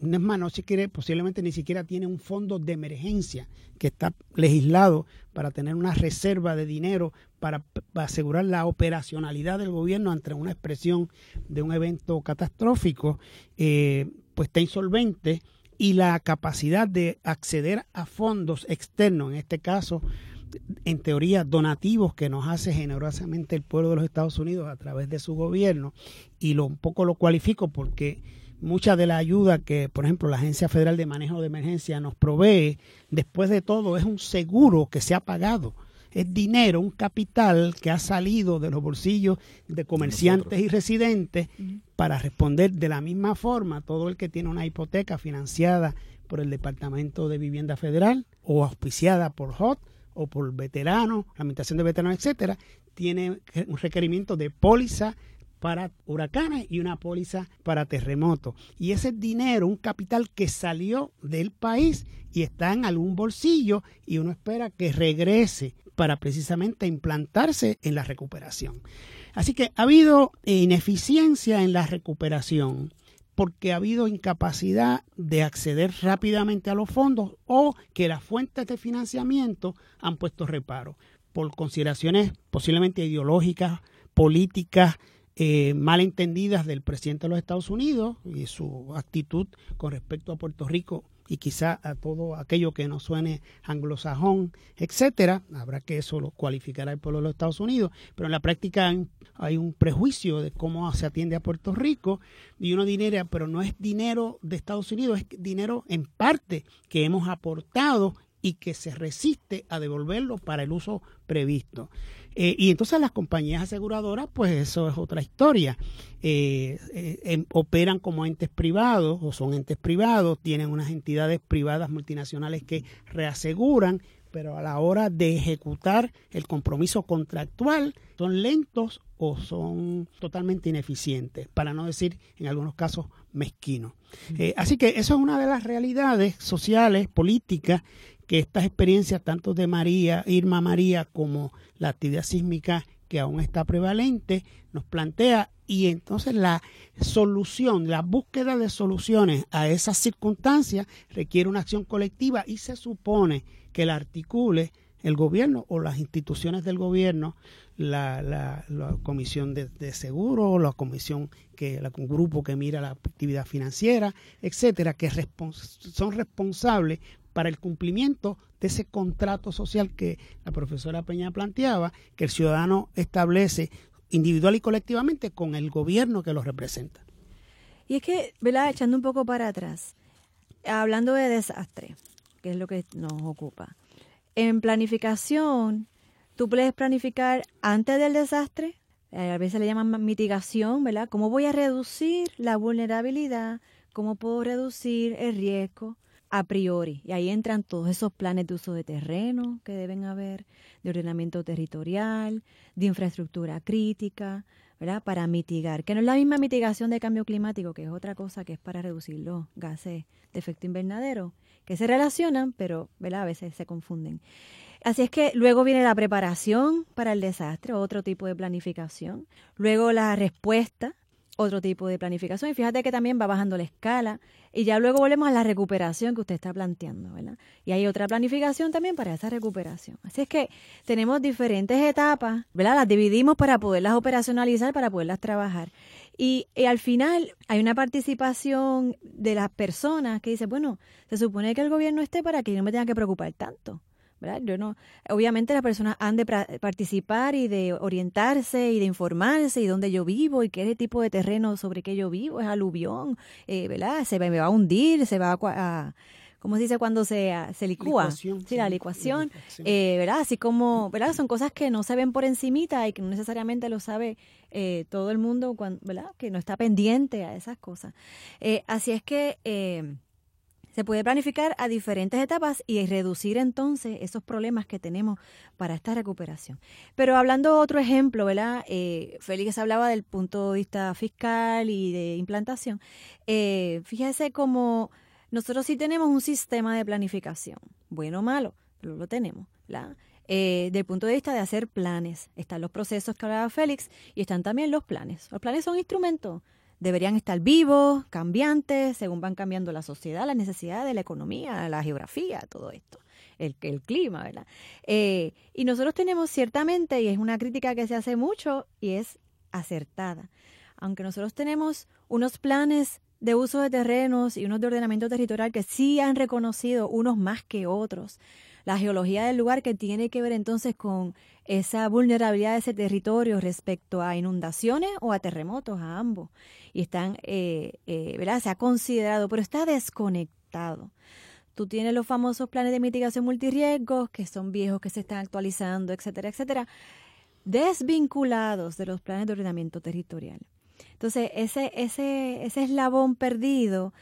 es más, no se quiere, posiblemente ni siquiera tiene un fondo de emergencia que está legislado para tener una reserva de dinero para, para asegurar la operacionalidad del gobierno ante una expresión de un evento catastrófico, eh, pues está insolvente y la capacidad de acceder a fondos externos, en este caso, en teoría, donativos que nos hace generosamente el pueblo de los Estados Unidos a través de su gobierno, y lo, un poco lo cualifico porque mucha de la ayuda que, por ejemplo, la Agencia Federal de Manejo de Emergencia nos provee, después de todo, es un seguro que se ha pagado. Es dinero, un capital que ha salido de los bolsillos de comerciantes y residentes para responder de la misma forma a todo el que tiene una hipoteca financiada por el Departamento de Vivienda Federal o auspiciada por HOT o por veteranos, la Administración de Veteranos, etcétera, tiene un requerimiento de póliza para huracanes y una póliza para terremotos. Y ese dinero, un capital que salió del país y está en algún bolsillo y uno espera que regrese para precisamente implantarse en la recuperación. Así que ha habido ineficiencia en la recuperación porque ha habido incapacidad de acceder rápidamente a los fondos o que las fuentes de financiamiento han puesto reparo por consideraciones posiblemente ideológicas, políticas, eh, malentendidas del presidente de los Estados Unidos y su actitud con respecto a Puerto Rico y quizá a todo aquello que no suene anglosajón, etcétera, habrá que eso lo cualificará el pueblo de los Estados Unidos, pero en la práctica hay, un prejuicio de cómo se atiende a Puerto Rico. Y uno dinero, pero no es dinero de Estados Unidos, es dinero en parte que hemos aportado y que se resiste a devolverlo para el uso previsto. Eh, y entonces las compañías aseguradoras, pues eso es otra historia. Eh, eh, em, operan como entes privados o son entes privados, tienen unas entidades privadas multinacionales que reaseguran, pero a la hora de ejecutar el compromiso contractual son lentos o son totalmente ineficientes, para no decir en algunos casos mezquinos. así que eso es una de las realidades sociales, políticas que estas experiencias, tanto de María, Irma María, como la actividad sísmica que aún está prevalente, nos plantea y entonces la solución, la búsqueda de soluciones a esas circunstancias requiere una acción colectiva y se supone que la articule el gobierno o las instituciones del gobierno, la, la, comisión de, de seguro, la comisión que, la, un grupo que mira la actividad financiera, etcétera, que son responsables para el cumplimiento de ese contrato social que la profesora Peña planteaba, que el ciudadano establece individual y colectivamente con el gobierno que lo representa. Y es que, ¿verdad? Echando un poco para atrás, hablando de desastre, que es lo que nos ocupa, en planificación, tú puedes planificar antes del desastre, eh, a veces le llaman mitigación, ¿verdad? ¿Cómo voy a reducir la vulnerabilidad? ¿Cómo puedo reducir el riesgo? A priori. Y ahí entran todos esos planes de uso de terreno que deben haber, de ordenamiento territorial, de infraestructura crítica, ¿verdad? Para mitigar, que no es la misma mitigación de cambio climático, que es otra cosa que es para reducir los gases de efecto invernadero, que se relacionan, pero ¿verdad? a veces se confunden. Así es que luego viene la preparación para el desastre, otro tipo de planificación. Luego la respuesta, otro tipo de planificación. Y fíjate que también va bajando la escala. Y ya luego volvemos a la recuperación que usted está planteando, ¿verdad? Y hay otra planificación también para esa recuperación. Así es que tenemos diferentes etapas, ¿verdad? Las dividimos para poderlas operacionalizar, para poderlas trabajar. Y, y, al final hay una participación de las personas que dice, bueno, se supone que el gobierno esté para que yo no me tenga que preocupar tanto. Yo no, obviamente las personas han de participar y de orientarse y de informarse y dónde yo vivo y qué tipo de terreno sobre qué yo vivo, es aluvión, eh, ¿verdad? Se me va a hundir, se va a, ¿cómo se dice cuando se, se licúa? sí, la licuación, eh, ¿verdad? Así como, ¿verdad? Son cosas que no se ven por encimita y que no necesariamente lo sabe eh, todo el mundo, cuando, ¿verdad? Que no está pendiente a esas cosas. así es que se puede planificar a diferentes etapas y reducir entonces esos problemas que tenemos para esta recuperación. Pero hablando otro ejemplo, ¿verdad? Eh, Félix hablaba del punto de vista fiscal y de implantación. Eh, fíjese cómo nosotros sí tenemos un sistema de planificación, bueno o malo, pero lo tenemos, ¿verdad? Eh, del punto de vista de hacer planes. Están los procesos que hablaba Félix y están también los planes. Los planes son instrumentos deberían estar vivos, cambiantes, según van cambiando la sociedad, las necesidades de la economía, la geografía, todo esto, el, el clima, ¿verdad? Eh, y nosotros tenemos ciertamente, y es una crítica que se hace mucho, y es acertada, aunque nosotros tenemos unos planes de uso de terrenos y unos de ordenamiento territorial que sí han reconocido unos más que otros la geología del lugar que tiene que ver entonces con esa vulnerabilidad de ese territorio respecto a inundaciones o a terremotos, a ambos. Y están, eh, eh, ¿verdad? Se ha considerado, pero está desconectado. Tú tienes los famosos planes de mitigación multirriesgos, que son viejos, que se están actualizando, etcétera, etcétera, desvinculados de los planes de ordenamiento territorial. Entonces, ese, ese, ese eslabón perdido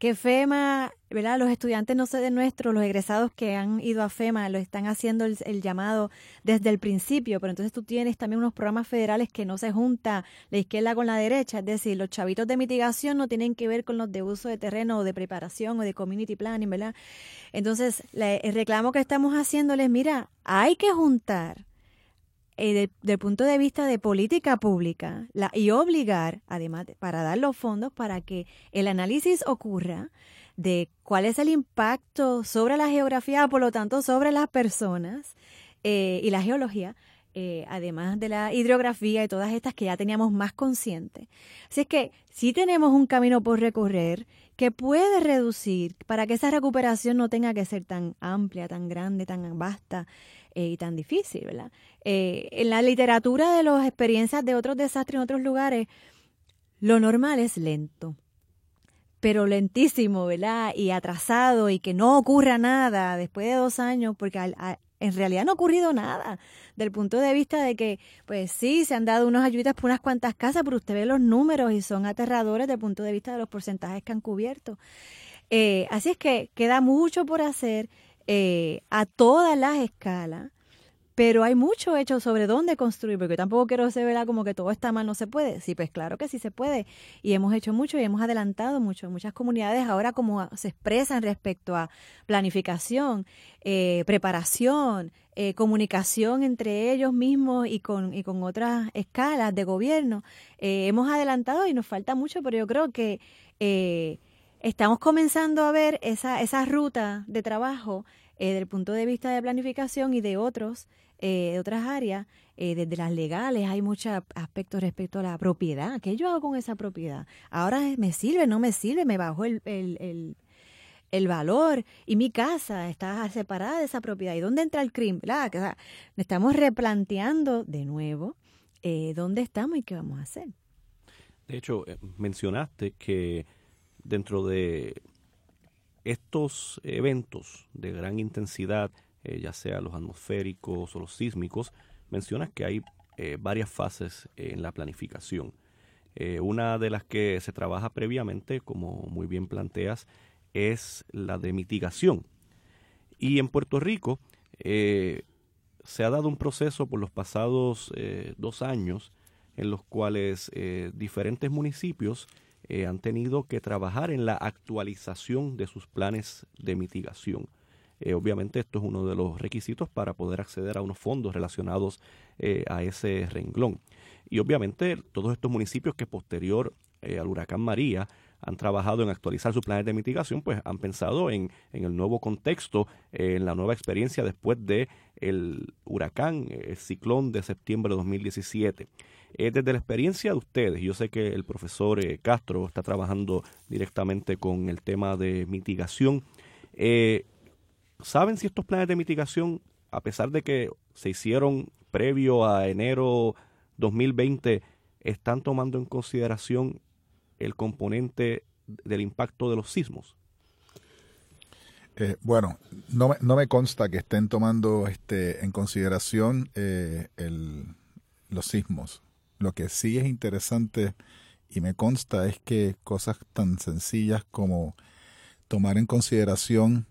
que FEMA, ¿verdad? Los estudiantes no sé de nuestros, los egresados que han ido a FEMA, lo están haciendo el, llamado desde el principio, pero entonces tú tienes también unos programas federales que no se junta la izquierda con la derecha, es decir, los chavitos de mitigación no tienen que ver con los de uso de terreno o de preparación o de community planning, ¿verdad? Entonces, el reclamo que estamos haciéndoles, mira, hay que juntar eh, del punto de vista de política pública la, y obligar, además, para dar los fondos para que el análisis ocurra de cuál es el impacto sobre la geografía, por lo tanto, sobre las personas eh, y la geología, eh, además de la hidrografía y todas estas que ya teníamos más conscientes. Así es que sí tenemos un camino por recorrer que puede reducir para que esa recuperación no tenga que ser tan amplia, tan grande, tan vasta eh, y tan difícil, ¿verdad? Eh, en la literatura de las experiencias de otros desastres en otros lugares, lo normal es lento, pero lentísimo, ¿verdad? Y atrasado y que no ocurra nada después de dos años, porque en realidad no ha ocurrido nada, del punto de vista de que, pues sí, se han dado unas ayudas por unas cuantas casas, pero usted ve los números y son aterradores del punto de vista de los porcentajes que han cubierto. Eh, así es que queda mucho por hacer eh, a todas las escalas, pero hay mucho hecho sobre dónde construir, porque tampoco quiero ser ¿verdad? como que todo está mal, no se puede. Sí, pues claro que sí se puede. Y hemos hecho mucho y hemos adelantado mucho. Muchas comunidades ahora como se expresan respecto a planificación, eh, preparación, eh, comunicación entre ellos mismos y con, y con otras escalas de gobierno. hemos adelantado y nos falta mucho, pero yo creo que estamos comenzando a ver esa, esa ruta de trabajo eh, desde el punto de vista de planificación y de otros, eh, de otras áreas, eh, desde las legales hay muchos aspectos respecto a la propiedad. ¿Qué yo hago con esa propiedad? Ahora me sirve, no me sirve, me bajo el, el, el, valor y mi casa está separada de esa propiedad. ¿Y dónde entra el crimen? O estamos replanteando de nuevo dónde estamos y qué vamos a hacer. De hecho, mencionaste que dentro de estos eventos de gran intensidad, eh, ya sea los atmosféricos o los sísmicos, mencionas que hay eh, varias fases en la planificación. Eh, una de las que se trabaja previamente, como muy bien planteas, es la de mitigación. Y en Puerto Rico se ha dado un proceso por los pasados dos años en los cuales diferentes municipios eh, han tenido que trabajar en la actualización de sus planes de mitigación. Eh, obviamente esto es uno de los requisitos para poder acceder a unos fondos relacionados eh, a ese renglón. Y obviamente todos estos municipios que posterior al huracán María han trabajado en actualizar sus planes de mitigación, pues han pensado en, en el nuevo contexto, en la nueva experiencia después de el huracán, el ciclón de septiembre de 2017. Eh, desde la experiencia de ustedes, yo sé que el profesor eh, Castro está trabajando directamente con el tema de mitigación. Eh, ¿Saben si estos planes de mitigación, a pesar de que se hicieron previo a enero 2020, están tomando en consideración el componente del impacto de los sismos? bueno, no me, no me consta que estén tomando este, en consideración los sismos. Lo que sí es interesante y me consta es que cosas tan sencillas como tomar en consideración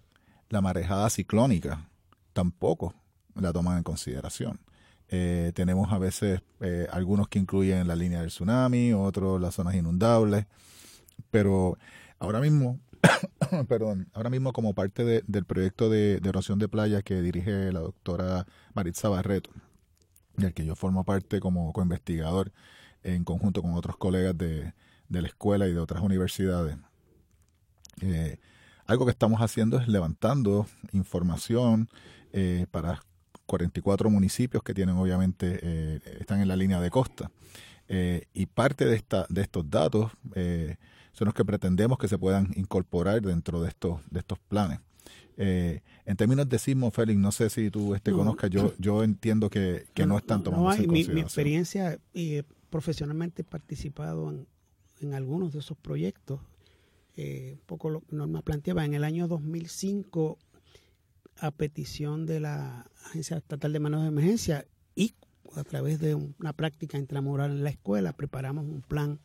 la marejada ciclónica tampoco la toman en consideración. Eh, tenemos a veces eh, algunos que incluyen la línea del tsunami, otros las zonas inundables, pero ahora mismo, perdón, ahora mismo como parte del proyecto de, de, erosión de playa que dirige la doctora Maritza Barreto, del que yo formo parte como co-investigador en conjunto con otros colegas de, la escuela y de otras universidades. Eh, algo que estamos haciendo es levantando información para 44 municipios que tienen obviamente, eh, están en la línea de costa. y parte de, esta, de estos datos son los que pretendemos que se puedan incorporar dentro de estos, de estos planes. Eh, en términos de sismo, Félix, no sé si tú este, conozcas, yo, yo entiendo que, que no, están tomando no, mi, mi, experiencia, y profesionalmente he participado en, en, algunos de esos proyectos. Eh, un poco lo que Norma planteaba, en el año 2005, a petición de la Agencia Estatal de Manos de Emergencia y a través de una práctica intramural en la escuela, preparamos un plan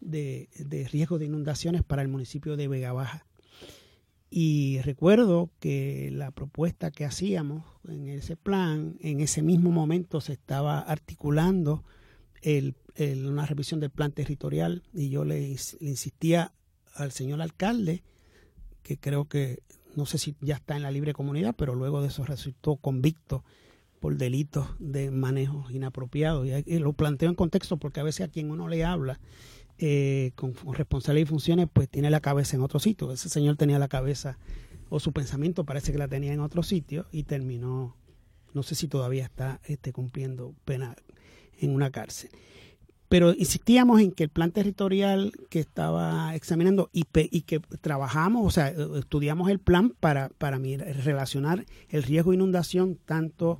de, de riesgo de inundaciones para el municipio de Vega Baja. Y recuerdo que la propuesta que hacíamos en ese plan, en ese mismo momento se estaba articulando el, una revisión del plan territorial y yo le, insistía al señor alcalde, que creo que no sé si ya está en la libre comunidad, pero luego de eso resultó convicto por delitos de manejo inapropiado. Y, lo planteo en contexto porque a veces a quien uno le habla eh, con, responsabilidad y funciones, pues tiene la cabeza en otro sitio. Ese señor tenía la cabeza, o su pensamiento parece que la tenía en otro sitio y terminó, no sé si todavía está este, cumpliendo pena en una cárcel. Pero insistíamos en que el plan territorial que estaba examinando y, y que trabajamos, o sea, estudiamos el plan para, para relacionar el riesgo de inundación tanto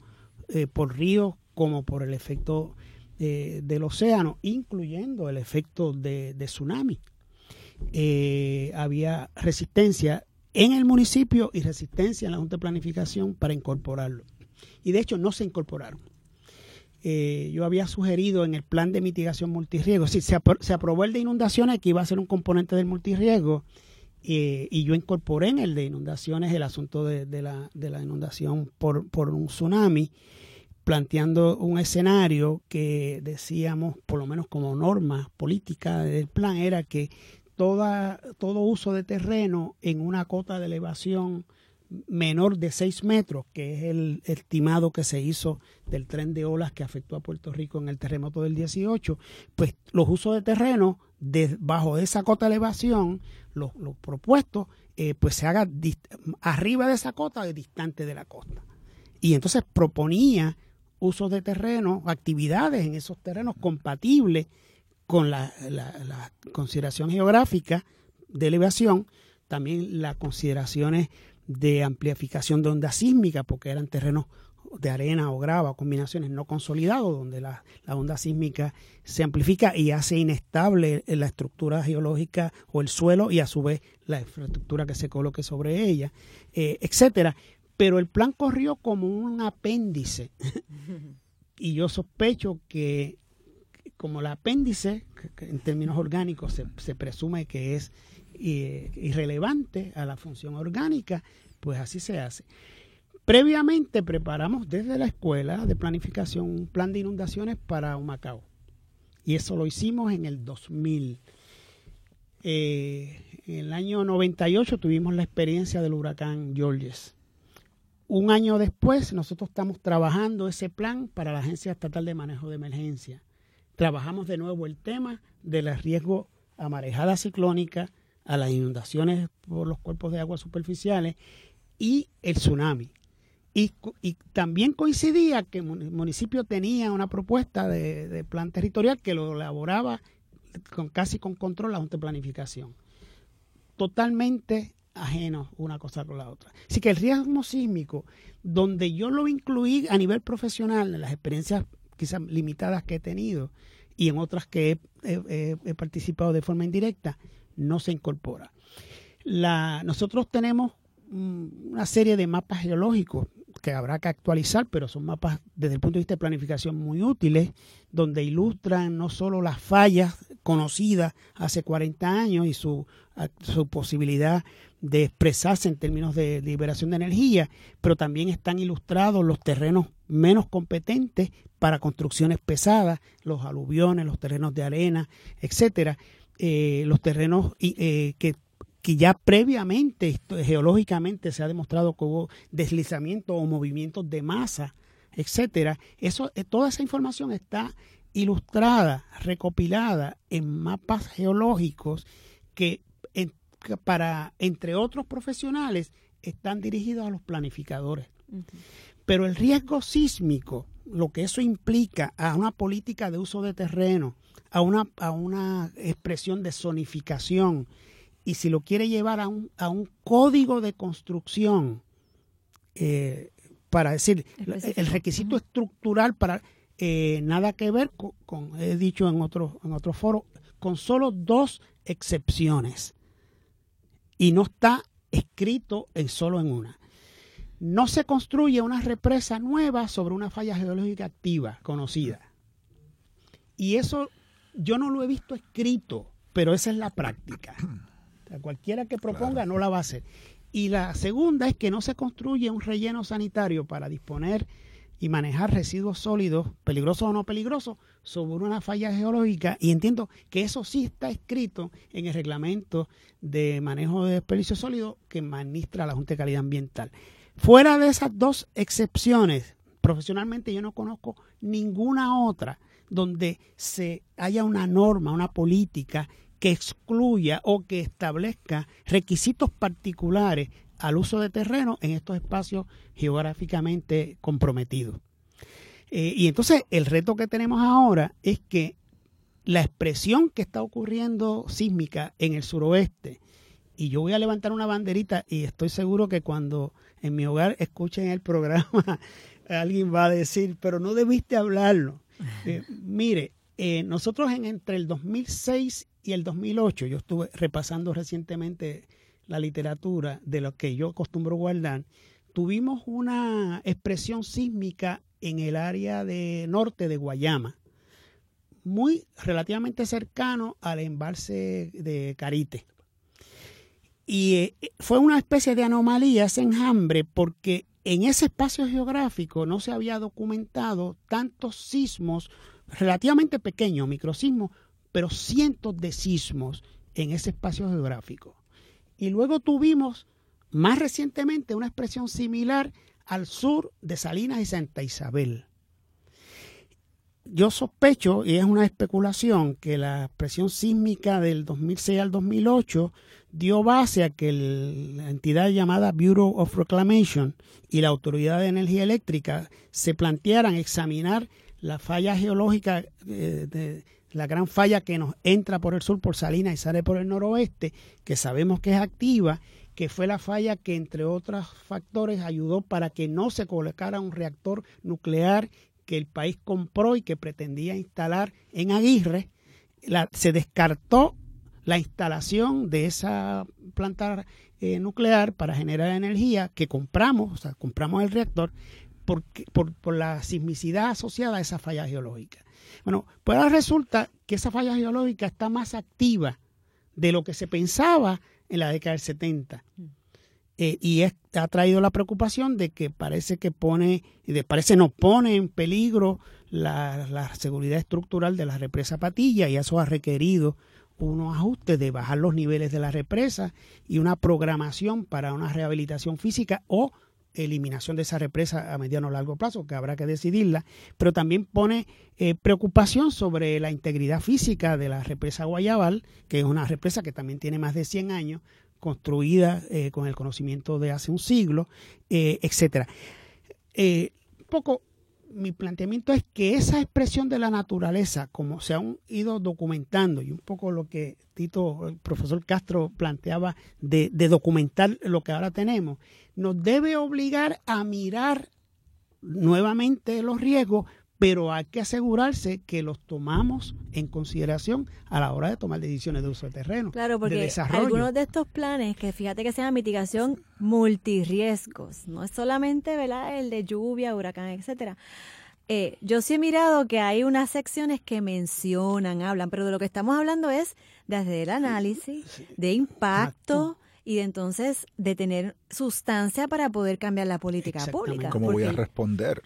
eh, por ríos como por el efecto eh, del océano, incluyendo el efecto de, tsunami. Eh, había resistencia en el municipio y resistencia en la Junta de Planificación para incorporarlo. Y de hecho no se incorporaron. Eh, yo había sugerido en el plan de mitigación multirriego, si se, aprobó el de inundaciones que iba a ser un componente del multirriego, y yo incorporé en el de inundaciones el asunto de, la, de la, inundación por, por un tsunami planteando un escenario que decíamos, por lo menos como norma política del plan, era que toda, todo uso de terreno en una cota de elevación menor de 6 metros, que es el estimado que se hizo del tren de olas que afectó a Puerto Rico en el terremoto del 18, pues los usos de terreno de esa cota de elevación, los, propuestos, eh, pues se haga arriba de esa cota distante de la costa. Y entonces proponía usos de terreno, actividades en esos terrenos compatibles con la, consideración geográfica de elevación, también las consideraciones de amplificación de onda sísmica, porque eran terrenos de arena o grava, combinaciones no consolidados, donde la, onda sísmica se amplifica y hace inestable la estructura geológica o el suelo y a su vez la infraestructura que se coloque sobre ella, eh, etcétera pero el plan corrió como un apéndice. y yo sospecho que como el apéndice, en términos orgánicos se, presume que es eh, irrelevante a la función orgánica, pues así se hace. Previamente preparamos desde la escuela de planificación un plan de inundaciones para Humacao. Y eso lo hicimos en el 2000. Eh, en el año 98 tuvimos la experiencia del huracán Georges un año después, nosotros estamos trabajando ese plan para la Agencia Estatal de Manejo de Emergencia. Trabajamos de nuevo el tema del riesgo a marejada ciclónica, a las inundaciones por los cuerpos de agua superficiales y el tsunami. Y, también coincidía que el municipio tenía una propuesta de, plan territorial que lo elaboraba con, casi con control la Junta de Planificación. Totalmente ajenos una cosa con la otra. Así que el riesgo sísmico, donde yo lo incluí a nivel profesional, en las experiencias quizás limitadas que he tenido y en otras que he, participado de forma indirecta, no se incorpora. Nosotros tenemos mm, una serie de mapas geológicos que habrá que actualizar, pero son mapas desde el punto de vista de planificación muy útiles, donde ilustran no solo las fallas conocidas hace 40 años y su, su posibilidad de expresarse en términos de liberación de energía, pero también están ilustrados los terrenos menos competentes para construcciones pesadas, los aluviones, los terrenos de arena, etcétera, eh, los terrenos eh, que, que, ya previamente geológicamente se ha demostrado que hubo deslizamiento o movimientos de masa, etcétera. Eso, eh, toda esa información está ilustrada, recopilada en mapas geológicos que para, entre otros profesionales, están dirigidos a los planificadores. Pero el riesgo sísmico, lo que eso implica a una política de uso de terreno, a una, a una expresión de zonificación y si lo quiere llevar a un, a un código de construcción, eh, para decir, el requisito estructural para eh, nada que ver con, he dicho en otro, en otro foro, con solo dos excepciones. Y no está escrito en solo en una. No se construye una represa nueva sobre una falla geológica activa, conocida. Y eso yo no lo he visto escrito, pero esa es la práctica. cualquiera que proponga no la va a hacer. Y la segunda es que no se construye un relleno sanitario para disponer y manejar residuos sólidos, peligrosos o no peligrosos, sobre una falla geológica. Y entiendo que eso sí está escrito en el reglamento de manejo de desperdicios sólidos que administra la Junta de Calidad Ambiental. Fuera de esas dos excepciones, profesionalmente yo no conozco ninguna otra donde se haya una norma, una política que excluya o que establezca requisitos particulares al uso de terreno en estos espacios geográficamente comprometidos. Eh, y entonces el reto que tenemos ahora es que la expresión que está ocurriendo sísmica en el suroeste, y yo voy a levantar una banderita y estoy seguro que cuando en mi hogar escuchen el programa, alguien va a decir, pero no debiste hablarlo. Eh, mire, eh, nosotros en entre el 2006 y el 2008, yo estuve repasando recientemente la literatura de lo que yo acostumbro guardar, tuvimos una expresión sísmica en el área de norte de Guayama, muy relativamente cercano al embalse de Carite. Y eh, fue una especie de anomalía, ese enjambre, porque en ese espacio geográfico no se había documentado tantos sismos relativamente pequeños, microsismos, pero cientos de sismos en ese espacio geográfico. Y luego tuvimos más recientemente una expresión similar al sur de Salinas y Santa Isabel. Yo sospecho, y es una especulación, que la expresión sísmica del 2006 al 2008 dio base a que la entidad llamada Bureau of Reclamation y la Autoridad de Energía Eléctrica se plantearan examinar la falla geológica eh, la gran falla que nos entra por el sur por Salinas y sale por el noroeste, que sabemos que es activa, que fue la falla que entre otros factores ayudó para que no se colocara un reactor nuclear que el país compró y que pretendía instalar en Aguirre. se descartó la instalación de esa planta eh, nuclear para generar energía que compramos, o sea, compramos el reactor por, por la sismicidad asociada a esa falla geológica. Bueno, pues ahora resulta que esa falla geológica está más activa de lo que se pensaba en la década del 70. Mm. Eh, y ha traído la preocupación de que parece que pone, de, parece no pone en peligro la, seguridad estructural de la represa Patilla y eso ha requerido unos ajustes de bajar los niveles de la represa y una programación para una rehabilitación física o eliminación de esa represa a mediano o largo plazo, que habrá que decidirla, pero también pone eh, preocupación sobre la integridad física de la represa Guayabal, que es una represa que también tiene más de 100 años, construida eh, con el conocimiento de hace un siglo, eh, etcétera. un poco mi planteamiento es que esa expresión de la naturaleza, como se han ido documentando, y un poco lo que Tito, el profesor Castro planteaba de, de documentar lo que ahora tenemos, nos debe obligar a mirar nuevamente los riesgos, pero hay que asegurarse que los tomamos en consideración a la hora de tomar decisiones de uso de terreno. Claro, porque algunos de estos planes, que fíjate que sean mitigación multirriesgos, no es solamente ¿verdad? el de lluvia, huracán, etcétera. Eh, yo sí he mirado que hay unas secciones que mencionan, hablan, pero de lo que estamos hablando es desde el análisis de impacto, y de entonces de tener sustancia para poder cambiar la política pública. ¿Cómo voy a responder?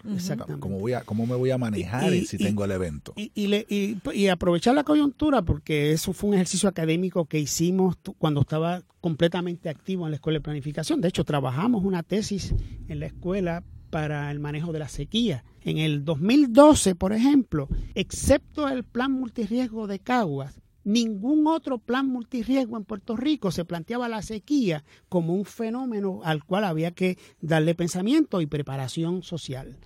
¿Cómo, voy a, ¿Cómo me voy a manejar si tengo el evento? Y, y, aprovechar la coyuntura, porque eso fue un ejercicio académico que hicimos cuando estaba completamente activo en la Escuela de Planificación. De hecho, trabajamos una tesis en la escuela para el manejo de la sequía. En el 2012, por ejemplo, excepto el plan multirriesgo de Caguas, ningún otro plan multirriesgo en Puerto Rico. Se planteaba la sequía como un fenómeno al cual había que darle pensamiento y preparación social.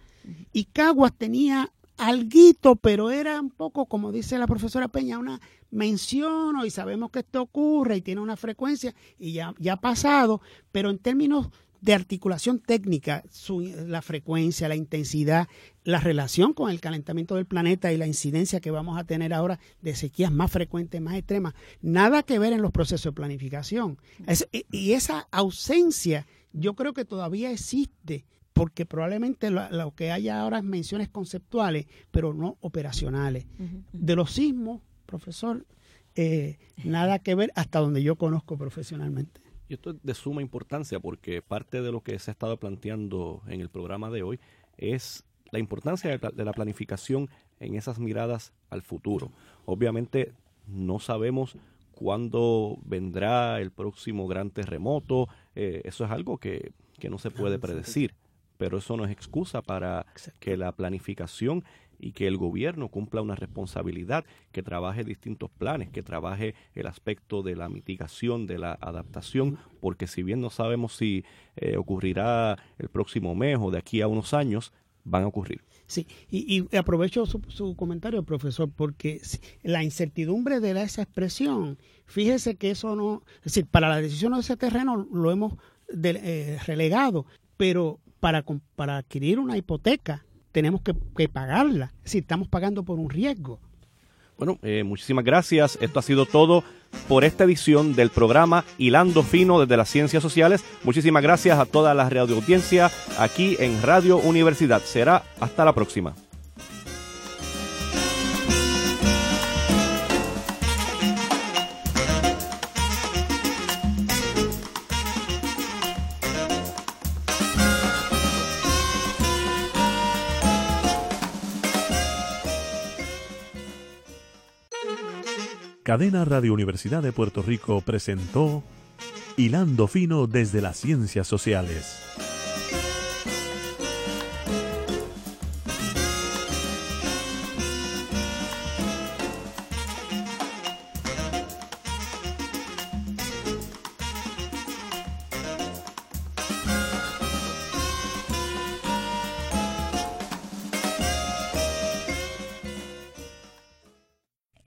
Y Caguas tenía alguito, pero era un poco, como dice la profesora Peña, una mención y sabemos que esto ocurre y tiene una frecuencia y ya, ya ha pasado, pero en términos de articulación técnica, la frecuencia, la intensidad, la relación con el calentamiento del planeta y la incidencia que vamos a tener ahora de sequías más frecuentes, más extremas, nada que ver en los procesos de planificación. y esa ausencia yo creo que todavía existe porque probablemente lo, que haya ahora es menciones conceptuales, pero no operacionales. De los sismos, profesor, eh, nada que ver hasta donde yo conozco profesionalmente. Y esto es de suma importancia porque parte de lo que se ha estado planteando en el programa de hoy es la importancia de la planificación en esas miradas al futuro. Obviamente no sabemos cuándo vendrá el próximo gran terremoto, eh, eso es algo que, que no se puede predecir pero eso no es excusa para que la planificación y que el gobierno cumpla una responsabilidad, que trabaje distintos planes, que trabaje el aspecto de la mitigación, de la adaptación, porque si bien no sabemos si eh, ocurrirá el próximo mes o de aquí a unos años, van a ocurrir. Sí, y, aprovecho su, comentario, profesor, porque la incertidumbre de esa expresión, fíjese que eso no, es decir, para la decisión de ese terreno lo hemos eh, relegado, pero para, para adquirir una hipoteca tenemos que, pagarla. Decir, estamos pagando por un riesgo. Bueno, eh, muchísimas gracias. Esto ha sido todo por esta edición del programa Hilando Fino desde las Ciencias Sociales. Muchísimas gracias a toda la radio audiencia aquí en Radio Universidad. Será hasta la próxima. Cadena Radio Universidad de Puerto Rico presentó Hilando Fino desde las Ciencias Sociales.